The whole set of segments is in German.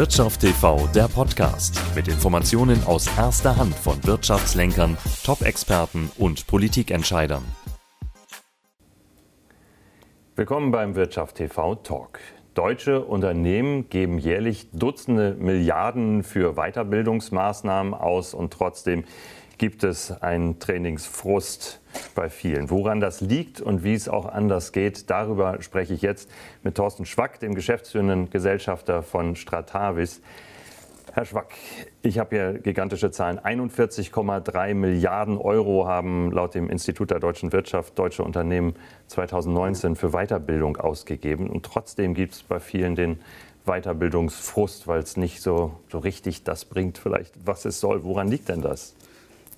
Wirtschaft TV, der Podcast mit Informationen aus erster Hand von Wirtschaftslenkern, Top-Experten und Politikentscheidern. Willkommen beim Wirtschaft TV Talk. Deutsche Unternehmen geben jährlich Dutzende Milliarden für Weiterbildungsmaßnahmen aus und trotzdem gibt es einen Trainingsfrust bei vielen. Woran das liegt und wie es auch anders geht, darüber spreche ich jetzt mit Thorsten Schwack, dem geschäftsführenden Gesellschafter von Stratavis. Herr Schwack, ich habe hier gigantische Zahlen. 41,3 Milliarden Euro haben laut dem Institut der deutschen Wirtschaft deutsche Unternehmen 2019 für Weiterbildung ausgegeben. Und trotzdem gibt es bei vielen den Weiterbildungsfrust, weil es nicht so, so richtig das bringt, vielleicht was es soll. Woran liegt denn das?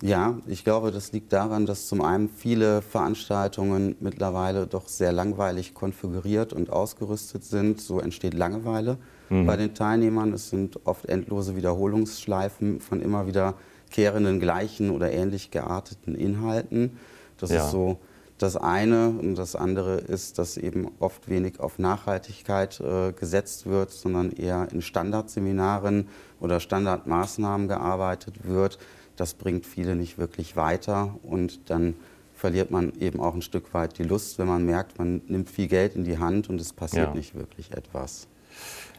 Ja, ich glaube, das liegt daran, dass zum einen viele Veranstaltungen mittlerweile doch sehr langweilig konfiguriert und ausgerüstet sind. So entsteht Langeweile mhm. bei den Teilnehmern. Es sind oft endlose Wiederholungsschleifen von immer wieder kehrenden gleichen oder ähnlich gearteten Inhalten. Das ja. ist so das eine. Und das andere ist, dass eben oft wenig auf Nachhaltigkeit äh, gesetzt wird, sondern eher in Standardseminaren oder Standardmaßnahmen gearbeitet wird das bringt viele nicht wirklich weiter und dann verliert man eben auch ein Stück weit die Lust, wenn man merkt, man nimmt viel Geld in die Hand und es passiert ja. nicht wirklich etwas.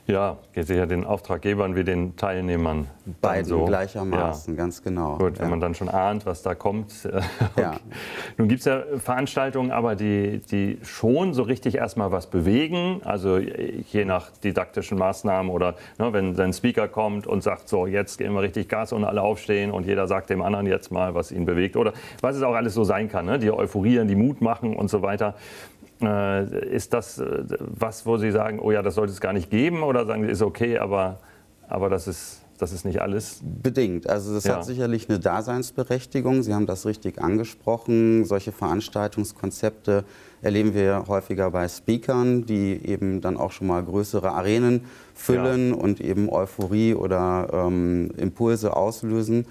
Ja, geht sicher den Auftraggebern wie den Teilnehmern. Beiden so. gleichermaßen, ja. ganz genau. Gut, wenn ja. man dann schon ahnt, was da kommt. Okay. Ja. Nun gibt es ja Veranstaltungen, aber die, die schon so richtig erstmal was bewegen. Also je nach didaktischen Maßnahmen oder ne, wenn ein Speaker kommt und sagt, so jetzt gehen wir richtig Gas und alle aufstehen und jeder sagt dem anderen jetzt mal, was ihn bewegt. Oder was es auch alles so sein kann, ne? die euphorieren, die Mut machen und so weiter. Äh, ist das äh, was, wo Sie sagen, oh ja, das sollte es gar nicht geben? Oder sagen Sie, ist okay, aber, aber das, ist, das ist nicht alles? Bedingt. Also das ja. hat sicherlich eine Daseinsberechtigung. Sie haben das richtig angesprochen. Solche Veranstaltungskonzepte erleben wir häufiger bei Speakern, die eben dann auch schon mal größere Arenen füllen ja. und eben Euphorie oder ähm, Impulse auslösen.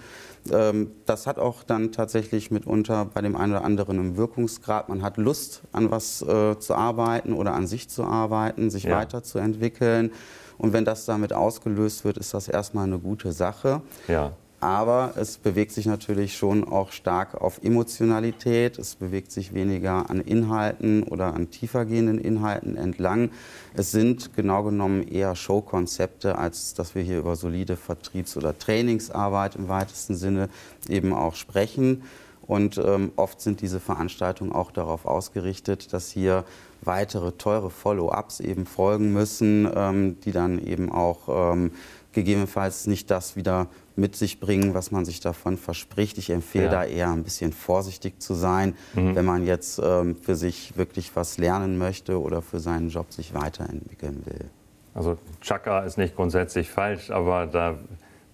Ähm, das hat auch dann tatsächlich mitunter bei dem einen oder anderen einen Wirkungsgrad. Man hat Lust, an was äh, zu arbeiten oder an sich zu arbeiten, sich ja. weiterzuentwickeln. Und wenn das damit ausgelöst wird, ist das erstmal eine gute Sache. Ja. Aber es bewegt sich natürlich schon auch stark auf Emotionalität. Es bewegt sich weniger an Inhalten oder an tiefergehenden Inhalten entlang. Es sind genau genommen eher Showkonzepte, als dass wir hier über solide Vertriebs- oder Trainingsarbeit im weitesten Sinne eben auch sprechen. Und ähm, oft sind diese Veranstaltungen auch darauf ausgerichtet, dass hier weitere teure Follow-ups eben folgen müssen, ähm, die dann eben auch ähm, gegebenenfalls nicht das wieder mit sich bringen, was man sich davon verspricht. Ich empfehle ja. da eher ein bisschen vorsichtig zu sein, mhm. wenn man jetzt ähm, für sich wirklich was lernen möchte oder für seinen Job sich weiterentwickeln will. Also Chakra ist nicht grundsätzlich falsch, aber da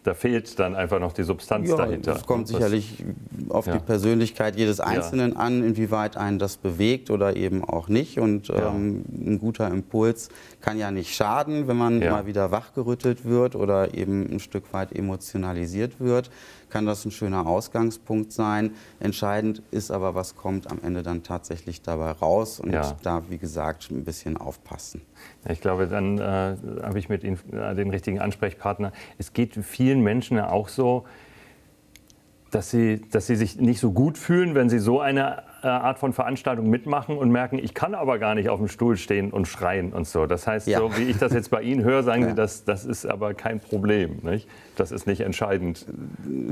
da fehlt dann einfach noch die Substanz ja, dahinter. Es kommt sicherlich auf ja. die Persönlichkeit jedes Einzelnen ja. an, inwieweit einen das bewegt oder eben auch nicht. Und ähm, ein guter Impuls kann ja nicht schaden, wenn man mal wieder wachgerüttelt wird oder eben ein Stück weit emotionalisiert wird kann das ein schöner Ausgangspunkt sein. Entscheidend ist aber, was kommt am Ende dann tatsächlich dabei raus und ja. da, wie gesagt, ein bisschen aufpassen. Ich glaube, dann äh, habe ich mit Ihnen äh, den richtigen Ansprechpartner. Es geht vielen Menschen ja auch so, dass sie, dass sie sich nicht so gut fühlen, wenn sie so eine Art von Veranstaltung mitmachen und merken, ich kann aber gar nicht auf dem Stuhl stehen und schreien und so. Das heißt, ja. so wie ich das jetzt bei Ihnen höre, sagen ja. Sie, das, das ist aber kein Problem. Nicht? Das ist nicht entscheidend.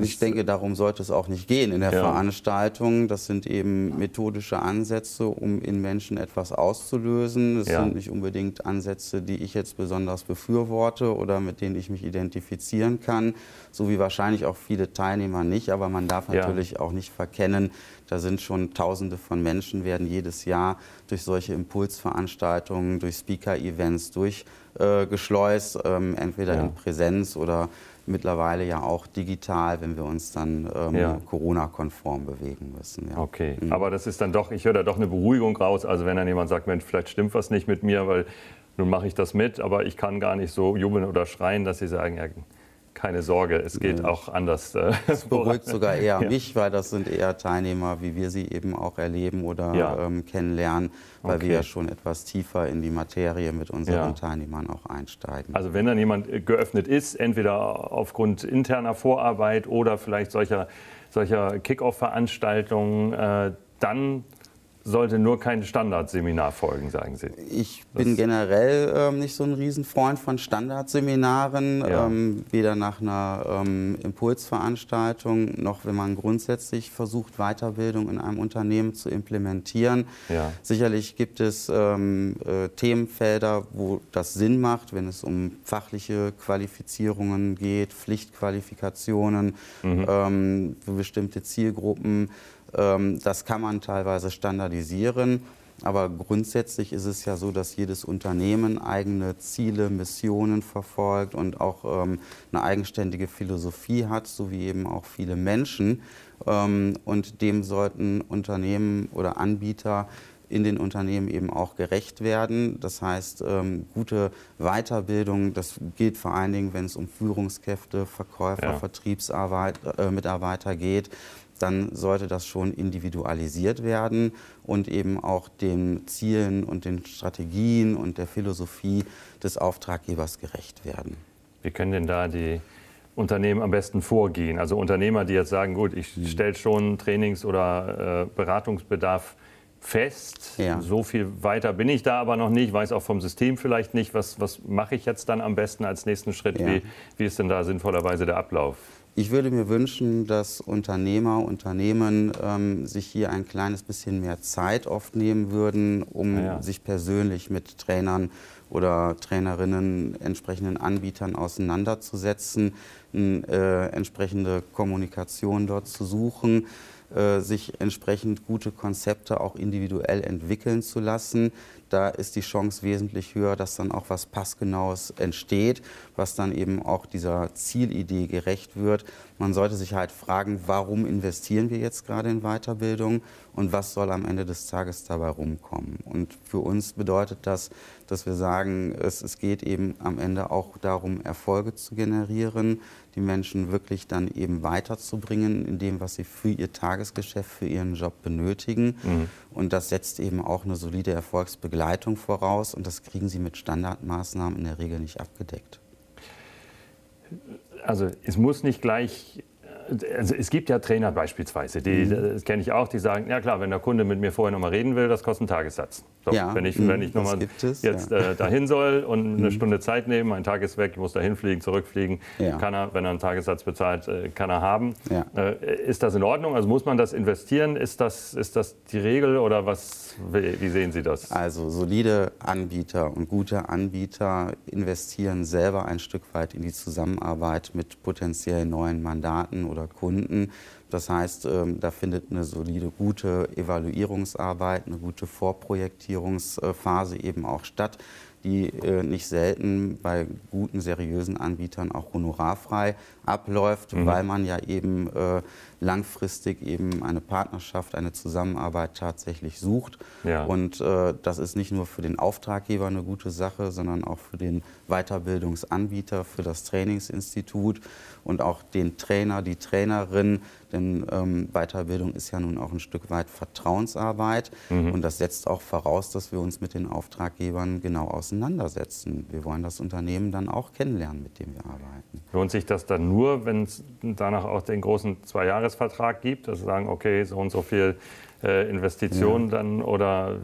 Ich denke, darum sollte es auch nicht gehen in der ja. Veranstaltung. Das sind eben methodische Ansätze, um in Menschen etwas auszulösen. Das sind nicht unbedingt Ansätze, die ich jetzt besonders befürworte oder mit denen ich mich identifizieren kann, so wie wahrscheinlich auch viele Teilnehmer nicht. Aber man darf natürlich auch nicht verkennen, da sind schon Tausende von Menschen, werden jedes Jahr durch solche Impulsveranstaltungen, durch Speaker-Events durchgeschleust, äh, ähm, entweder ja. in Präsenz oder mittlerweile ja auch digital, wenn wir uns dann ähm, ja. Corona-konform bewegen müssen. Ja. Okay, mhm. aber das ist dann doch, ich höre da doch eine Beruhigung raus. Also wenn dann jemand sagt, Mensch, vielleicht stimmt was nicht mit mir, weil nun mache ich das mit, aber ich kann gar nicht so jubeln oder schreien, dass sie sagen, ja, keine Sorge, es geht nee. auch anders. Äh, das beruhigt sogar eher ja. mich, weil das sind eher Teilnehmer, wie wir sie eben auch erleben oder ja. ähm, kennenlernen, weil okay. wir ja schon etwas tiefer in die Materie mit unseren ja. Teilnehmern auch einsteigen. Also wenn dann jemand geöffnet ist, entweder aufgrund interner Vorarbeit oder vielleicht solcher, solcher Kick-Off-Veranstaltungen, äh, dann sollte nur kein Standardseminar folgen, sagen Sie. Ich das bin generell ähm, nicht so ein Riesenfreund von Standardseminaren, ja. ähm, weder nach einer ähm, Impulsveranstaltung noch wenn man grundsätzlich versucht, Weiterbildung in einem Unternehmen zu implementieren. Ja. Sicherlich gibt es ähm, äh, Themenfelder, wo das Sinn macht, wenn es um fachliche Qualifizierungen geht, Pflichtqualifikationen mhm. Ähm, für bestimmte Zielgruppen. Ähm, das kann man teilweise standardisieren. Aber grundsätzlich ist es ja so, dass jedes Unternehmen eigene Ziele, Missionen verfolgt und auch ähm, eine eigenständige Philosophie hat, so wie eben auch viele Menschen. Ähm, und dem sollten Unternehmen oder Anbieter in den Unternehmen eben auch gerecht werden. Das heißt, gute Weiterbildung, das gilt vor allen Dingen, wenn es um Führungskräfte, Verkäufer, ja. Vertriebsmitarbeiter äh, geht dann sollte das schon individualisiert werden und eben auch den Zielen und den Strategien und der Philosophie des Auftraggebers gerecht werden. Wie können denn da die Unternehmen am besten vorgehen? Also Unternehmer, die jetzt sagen, gut, ich hm. stelle schon Trainings- oder äh, Beratungsbedarf fest. Ja. So viel weiter bin ich da aber noch nicht, weiß auch vom System vielleicht nicht, was, was mache ich jetzt dann am besten als nächsten Schritt? Ja. Wie, wie ist denn da sinnvollerweise der Ablauf? Ich würde mir wünschen, dass Unternehmer, Unternehmen ähm, sich hier ein kleines bisschen mehr Zeit oft nehmen würden, um ja. sich persönlich mit Trainern oder Trainerinnen, entsprechenden Anbietern auseinanderzusetzen, äh, entsprechende Kommunikation dort zu suchen, sich entsprechend gute Konzepte auch individuell entwickeln zu lassen da ist die Chance wesentlich höher, dass dann auch was Passgenaues entsteht, was dann eben auch dieser Zielidee gerecht wird. Man sollte sich halt fragen, warum investieren wir jetzt gerade in Weiterbildung und was soll am Ende des Tages dabei rumkommen. Und für uns bedeutet das, dass wir sagen, es, es geht eben am Ende auch darum, Erfolge zu generieren, die Menschen wirklich dann eben weiterzubringen in dem, was sie für ihr Tagesgeschäft, für ihren Job benötigen. Mhm. Und das setzt eben auch eine solide Erfolgsbegleitung voraus und das kriegen sie mit Standardmaßnahmen in der Regel nicht abgedeckt. Also es muss nicht gleich also es gibt ja Trainer beispielsweise, die, mhm. das kenne ich auch, die sagen, ja klar, wenn der Kunde mit mir vorher nochmal reden will, das kostet einen Tagessatz. So, ja, wenn ich, wenn ich nochmal jetzt ja. äh, dahin soll und eine mhm. Stunde Zeit nehmen, mein Tag ist weg, ich muss dahin fliegen, zurückfliegen, ja. kann er, wenn er einen Tagessatz bezahlt, äh, kann er haben. Äh, ist das in Ordnung? Also muss man das investieren? Ist das, ist das die Regel oder was, wie, sehen Sie das? Also solide Anbieter und gute Anbieter investieren selber ein Stück weit in die Zusammenarbeit mit potenziell neuen Mandaten oder Kunden. Das heißt, ähm, da findet eine solide, gute Evaluierungsarbeit, eine gute Vorprojektierungsphase eben auch statt die äh, nicht selten bei guten, seriösen Anbietern auch honorarfrei abläuft, mhm. weil man ja eben äh, langfristig eben eine Partnerschaft, eine Zusammenarbeit tatsächlich sucht. Ja. Und äh, das ist nicht nur für den Auftraggeber eine gute Sache, sondern auch für den Weiterbildungsanbieter, für das Trainingsinstitut und auch den Trainer, die Trainerin. Denn ähm, Weiterbildung ist ja nun auch ein Stück weit Vertrauensarbeit. Mhm. Und das setzt auch voraus, dass wir uns mit den Auftraggebern genau auseinandersetzen. Wir wollen das Unternehmen dann auch kennenlernen, mit dem wir arbeiten. Lohnt sich das dann nur, wenn es danach auch den großen Zweijahresvertrag gibt, dass Sie sagen, okay, so und so viel äh, Investitionen ja. dann oder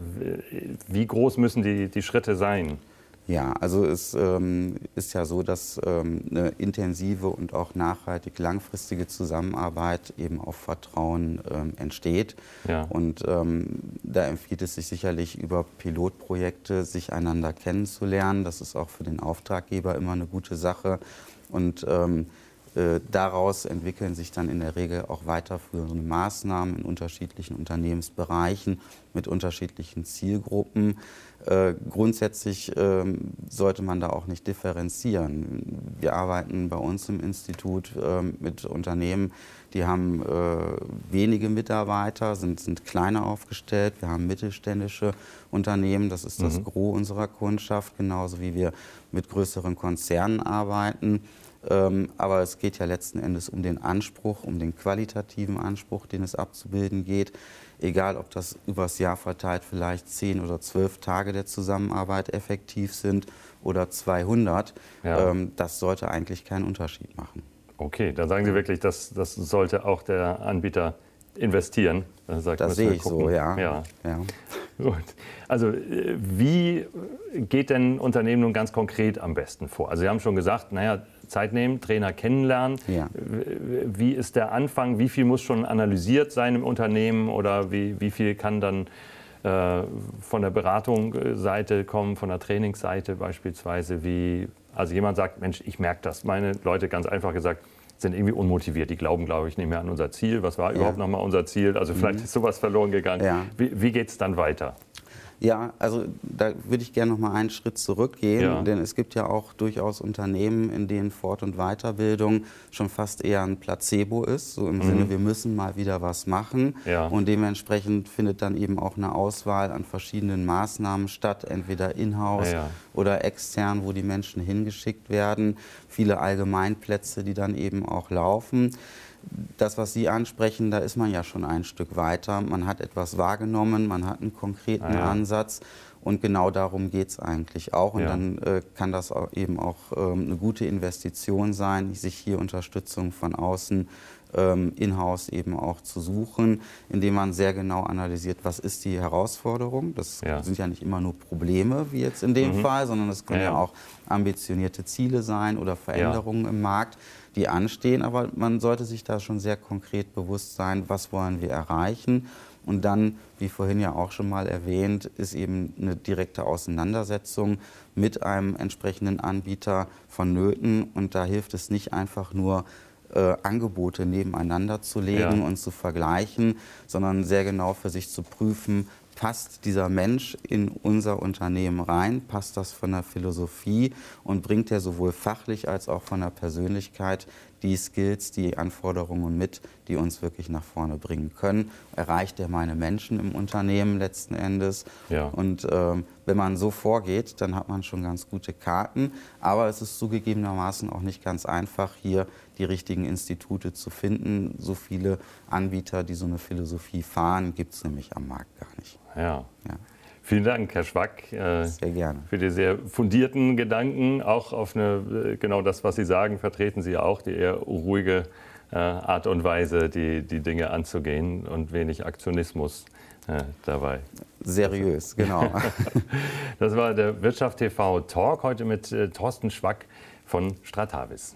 wie groß müssen die, die Schritte sein? Ja, also es ähm, ist ja so, dass ähm, eine intensive und auch nachhaltig langfristige Zusammenarbeit eben auf Vertrauen ähm, entsteht. Ja. Und ähm, da empfiehlt es sich sicherlich über Pilotprojekte, sich einander kennenzulernen. Das ist auch für den Auftraggeber immer eine gute Sache. Und ähm, äh, daraus entwickeln sich dann in der Regel auch weiterführende Maßnahmen in unterschiedlichen Unternehmensbereichen mit unterschiedlichen Zielgruppen. Äh, grundsätzlich äh, sollte man da auch nicht differenzieren. Wir arbeiten bei uns im Institut äh, mit Unternehmen, die haben äh, wenige Mitarbeiter, sind, sind kleiner aufgestellt. Wir haben mittelständische Unternehmen, das ist das mhm. Gros unserer Kundschaft, genauso wie wir mit größeren Konzernen arbeiten. Ähm, aber es geht ja letzten Endes um den Anspruch, um den qualitativen Anspruch, den es abzubilden geht. Egal, ob das übers Jahr verteilt vielleicht zehn oder zwölf Tage der Zusammenarbeit effektiv sind oder 200, ja. ähm, das sollte eigentlich keinen Unterschied machen. Okay, dann sagen Sie wirklich, das, das sollte auch der Anbieter investieren. Sagt, das sehe ich gucken. so, ja. ja. ja. Gut. Also äh, wie geht denn Unternehmen nun ganz konkret am besten vor? Also Sie haben schon gesagt, naja, Zeit nehmen, Trainer kennenlernen. Ja. Wie ist der Anfang? Wie viel muss schon analysiert sein im Unternehmen oder wie, wie viel kann dann äh, von der Beratungsseite kommen, von der Trainingsseite beispielsweise? Wie, also jemand sagt, Mensch, ich merke das. Meine Leute, ganz einfach gesagt, sind irgendwie unmotiviert. Die glauben, glaube ich, nicht mehr an unser Ziel. Was war ja. überhaupt noch mal unser Ziel? Also vielleicht mhm. ist sowas verloren gegangen. Ja. Wie, wie geht es dann weiter? Ja, also da würde ich gerne noch mal einen Schritt zurückgehen, ja. denn es gibt ja auch durchaus Unternehmen, in denen Fort- und Weiterbildung schon fast eher ein Placebo ist, so im mhm. Sinne, wir müssen mal wieder was machen. Ja. Und dementsprechend findet dann eben auch eine Auswahl an verschiedenen Maßnahmen statt, entweder in-house ja. oder extern, wo die Menschen hingeschickt werden. Viele Allgemeinplätze, die dann eben auch laufen das, was Sie ansprechen, da ist man ja schon ein Stück weiter. Man hat etwas wahrgenommen, man hat einen konkreten ah, ja. Ansatz und genau darum geht es eigentlich auch. Und ja. dann äh, kann das auch eben auch ähm, eine gute Investition sein, sich hier Unterstützung von außen ähm, in-house eben auch zu suchen, indem man sehr genau analysiert, was ist die Herausforderung. Das ja. sind ja nicht immer nur Probleme, wie jetzt in dem mhm. Fall, sondern es können ja. ja. auch ambitionierte Ziele sein oder Veränderungen im Markt die anstehen. Aber man sollte sich da schon sehr konkret bewusst sein, was wollen wir erreichen. Und dann, wie vorhin ja auch schon mal erwähnt, ist eben eine direkte Auseinandersetzung mit einem entsprechenden Anbieter vonnöten. Und da hilft es nicht einfach nur, äh, Angebote nebeneinander zu legen ja. und zu vergleichen, sondern sehr genau für sich zu prüfen, passt dieser Mensch in unser Unternehmen rein, passt das von der Philosophie und bringt er sowohl fachlich als auch von der Persönlichkeit die Skills, die Anforderungen mit, die uns wirklich nach vorne bringen können. Erreicht er meine Menschen im Unternehmen letzten Endes? Ja. Und ähm, wenn man so vorgeht, dann hat man schon ganz gute Karten. Aber es ist zugegebenermaßen auch nicht ganz einfach, hier die richtigen Institute zu finden. So viele Anbieter, die so eine Philosophie fahren, gibt es nämlich am Markt gar nicht. Ja. ja. Vielen Dank, Herr Schwack, äh, sehr gerne. für die sehr fundierten Gedanken. Auch auf eine, äh, genau das, was Sie sagen, vertreten Sie auch die eher ruhige äh, Art und Weise, die, die Dinge anzugehen und wenig Aktionismus dabei. Seriös, genau. das war der Wirtschaft TV Talk heute mit Thorsten Schwack von Stratavis.